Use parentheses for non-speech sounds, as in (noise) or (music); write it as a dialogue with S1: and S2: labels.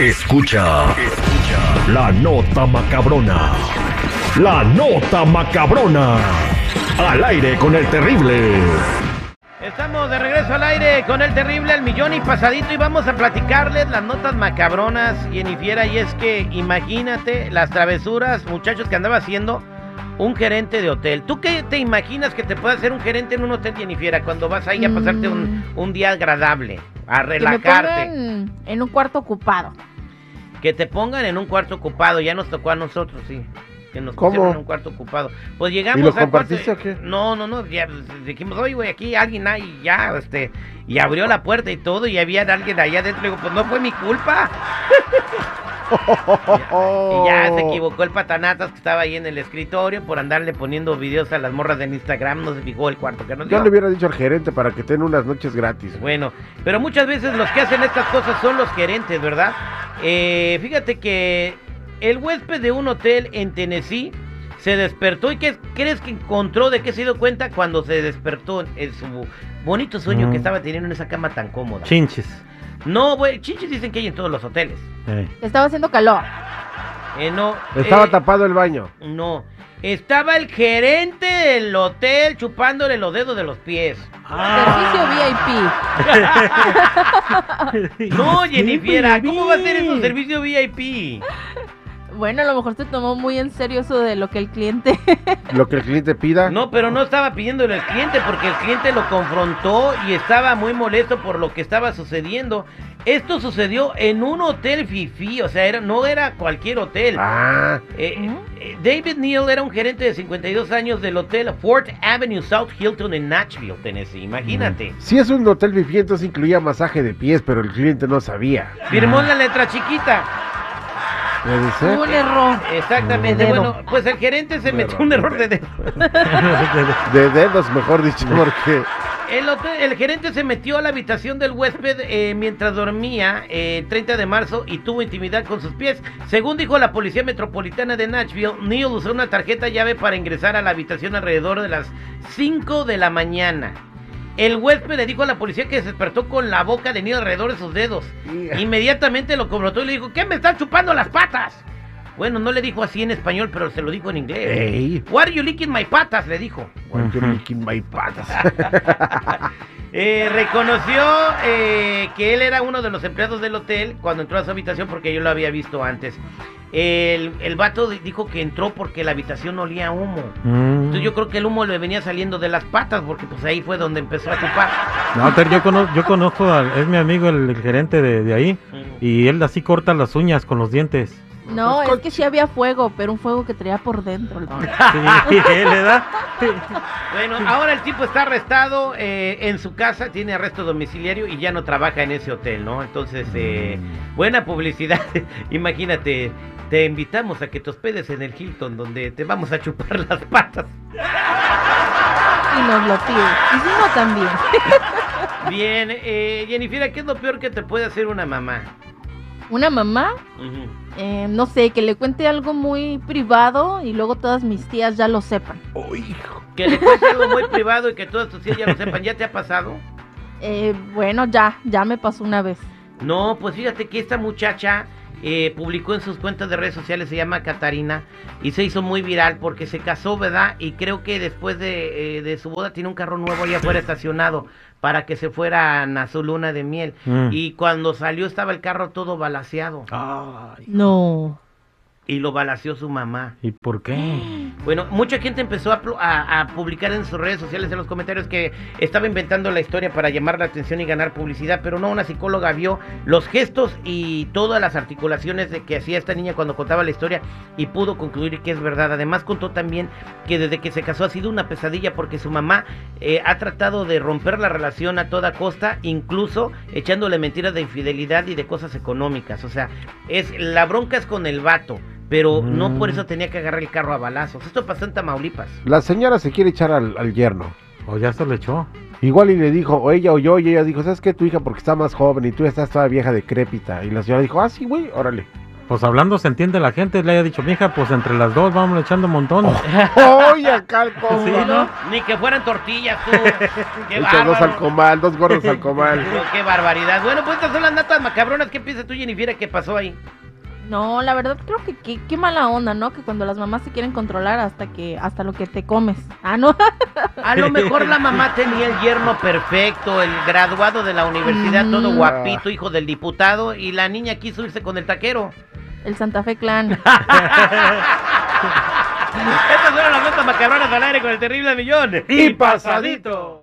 S1: Escucha, escucha la nota macabrona. La nota macabrona. Al aire con el terrible.
S2: Estamos de regreso al aire con el terrible El Millón y Pasadito y vamos a platicarles las notas macabronas, Jennifiera, y es que imagínate las travesuras, muchachos, que andaba haciendo un gerente de hotel. ¿Tú qué te imaginas que te puede hacer un gerente en un hotel, Jennifiera, cuando vas ahí a pasarte un, un día agradable, a
S3: Que me
S2: relajarte?
S3: pongan en un cuarto ocupado.
S2: Que te pongan en un cuarto ocupado, ya nos tocó a nosotros, sí. Que nos
S4: ¿Cómo?
S2: pusieron en un cuarto ocupado. Pues llegamos
S4: ¿Y lo
S2: al cuarto-
S4: compartiste o qué?
S2: No, no, no. Ya pues, dijimos, oye, güey, aquí alguien hay, ya, este. Y abrió la puerta y todo, y había alguien allá adentro. Digo, pues no fue mi culpa. (laughs) Y ya se equivocó el patanatas que estaba ahí en el escritorio por andarle poniendo videos a las morras de Instagram. No se fijó el cuarto que nos
S4: Yo
S2: dio.
S4: le hubiera dicho al gerente para que tenga unas noches gratis.
S2: Bueno, pero muchas veces los que hacen estas cosas son los gerentes, ¿verdad? Eh, fíjate que el huésped de un hotel en Tennessee se despertó y ¿qué crees que encontró? ¿De qué se dio cuenta cuando se despertó en su bonito sueño
S5: Mm.
S2: que estaba teniendo en esa cama tan cómoda?
S5: Chinches.
S2: No, güey, chichis dicen que hay en todos los hoteles.
S5: Eh.
S3: Estaba haciendo calor.
S2: Eh, no.
S4: Estaba
S2: eh,
S4: tapado el baño.
S2: No. Estaba el gerente del hotel chupándole los dedos de los pies.
S3: Servicio VIP.
S2: No, Jennifer, ¿cómo va a ser eso servicio VIP?
S3: Bueno, a lo mejor se tomó muy en serio eso de lo que el cliente. (laughs)
S4: Lo que el cliente pida.
S2: No, pero no estaba pidiéndole al cliente porque el cliente lo confrontó y estaba muy molesto por lo que estaba sucediendo. Esto sucedió en un hotel fifi, o sea, era, no era cualquier hotel.
S4: Ah,
S2: Eh, eh, David Neal era un gerente de 52 años del hotel Fort Avenue South Hilton en Nashville, Tennessee. Imagínate.
S4: si es un hotel fifi, entonces incluía masaje de pies, pero el cliente no sabía.
S2: Firmó la letra chiquita.
S4: Puede ser.
S3: Hubo un error.
S2: Exactamente.
S3: Dedo.
S2: Bueno, pues el gerente se metió un error de dedo. (laughs)
S4: De dedos, mejor dicho, porque.
S2: El, hotel- el gerente se metió a la habitación del huésped eh, mientras dormía eh, el 30 de marzo y tuvo intimidad con sus pies. Según dijo la Policía Metropolitana de Nashville, Neil usó una tarjeta llave para ingresar a la habitación alrededor de las 5 de la mañana. El huésped le dijo a la policía que se despertó con la boca de Neil alrededor de sus dedos. Inmediatamente lo confrontó y le dijo, ¿qué me están chupando las patas? Bueno, no le dijo así en español, pero se lo dijo en inglés.
S4: Ey.
S2: What are you licking my patas? Le dijo.
S4: Why you licking my patas? (laughs)
S2: Eh, reconoció eh, que él era uno de los empleados del hotel cuando entró a su habitación porque yo lo había visto antes. El, el vato di- dijo que entró porque la habitación olía a humo.
S5: Mm.
S2: Entonces yo creo que el humo le venía saliendo de las patas porque pues ahí fue donde empezó a chupar.
S5: No, Ter, yo, conozco, yo conozco, al- es mi amigo el, gerente de, de ahí, y él así corta las uñas con los dientes.
S3: No, es que sí había fuego, pero un fuego que traía por dentro. (laughs)
S5: Sí, le da.
S2: Bueno, ahora el tipo está arrestado eh, en su casa, tiene arresto domiciliario y ya no trabaja en ese hotel, ¿no? Entonces, eh, buena publicidad. (laughs) Imagínate, te invitamos a que te hospedes en el Hilton, donde te vamos a chupar (laughs) las patas.
S3: Y nos lo pide. Y si no, también.
S2: Bien, eh, Jennifer, ¿qué es lo peor que te puede hacer una mamá?
S3: Una mamá, eh, no sé, que le cuente algo muy privado y luego todas mis tías ya lo sepan.
S4: Uy,
S2: Que le cuente algo muy privado y que todos tus tíos ya lo sepan. ¿Ya te ha pasado?
S3: Eh, bueno, ya, ya me pasó una vez.
S2: No, pues fíjate que esta muchacha eh, publicó en sus cuentas de redes sociales, se llama Catarina, y se hizo muy viral porque se casó, ¿verdad? Y creo que después de, eh, de su boda tiene un carro nuevo allá afuera estacionado para que se fueran a su luna de miel.
S5: Mm.
S2: Y cuando salió estaba el carro todo balaseado.
S5: Ay,
S3: No.
S2: Y lo balaceó su mamá.
S5: ¿Y por qué? (gasps)
S2: Bueno, mucha gente empezó a, pl- a- a publicar en sus redes sociales, en los comentarios, que estaba inventando la historia para llamar la atención y ganar publicidad, pero no, una psicóloga vio los gestos y todas las articulaciones de que hacía esta niña cuando contaba la historia y pudo concluir que es verdad. Además contó también que desde que se casó ha sido una pesadilla porque su mamá eh, ha tratado de romper la relación a toda costa, incluso echándole mentiras de infidelidad y de cosas económicas. O sea, es la bronca es con el vato. Pero no por
S5: Mm.
S2: eso tenía que agarrar el carro a balazos. Esto pasó en Tamaulipas.
S4: la señora se quiere echar al, al yerno.
S5: O ya se lo echó.
S4: Igual y le dijo, o ella o yo, y ella dijo, ¿sabes qué? Tu hija porque está más joven y tú estás toda vieja decrépita. Y la señora dijo, ah, sí, güey, órale.
S5: pues hablando se entiende la gente, le haya dicho, mija, pues entre las dos vamos echando un montón.
S4: Oye, acá el.
S5: Sí, ¿no?
S2: Ni que fueran tortillas, tú. (laughs) Qué
S4: dos al
S2: bárbaro.
S4: comal, dos gordos al comal. (laughs)
S2: Qué barbaridad. Bueno, pues estas son las natas macabronas. ¿Qué piensas tú, Jennifer? ¿Qué pasó ahí?
S3: No, la verdad creo que qué, qué mala onda, ¿no? Que cuando las mamás se quieren controlar hasta que hasta lo que te comes. Ah, no. (laughs)
S2: A lo mejor la mamá tenía el yerno perfecto, el graduado de la universidad, todo
S3: Mm.
S2: guapito, hijo del diputado, y la niña quiso irse con el taquero.
S3: El Santa Fe Clan. (laughs)
S2: Estas fueron las notas macabronas al aire con el terrible millón.
S4: Y pasadito.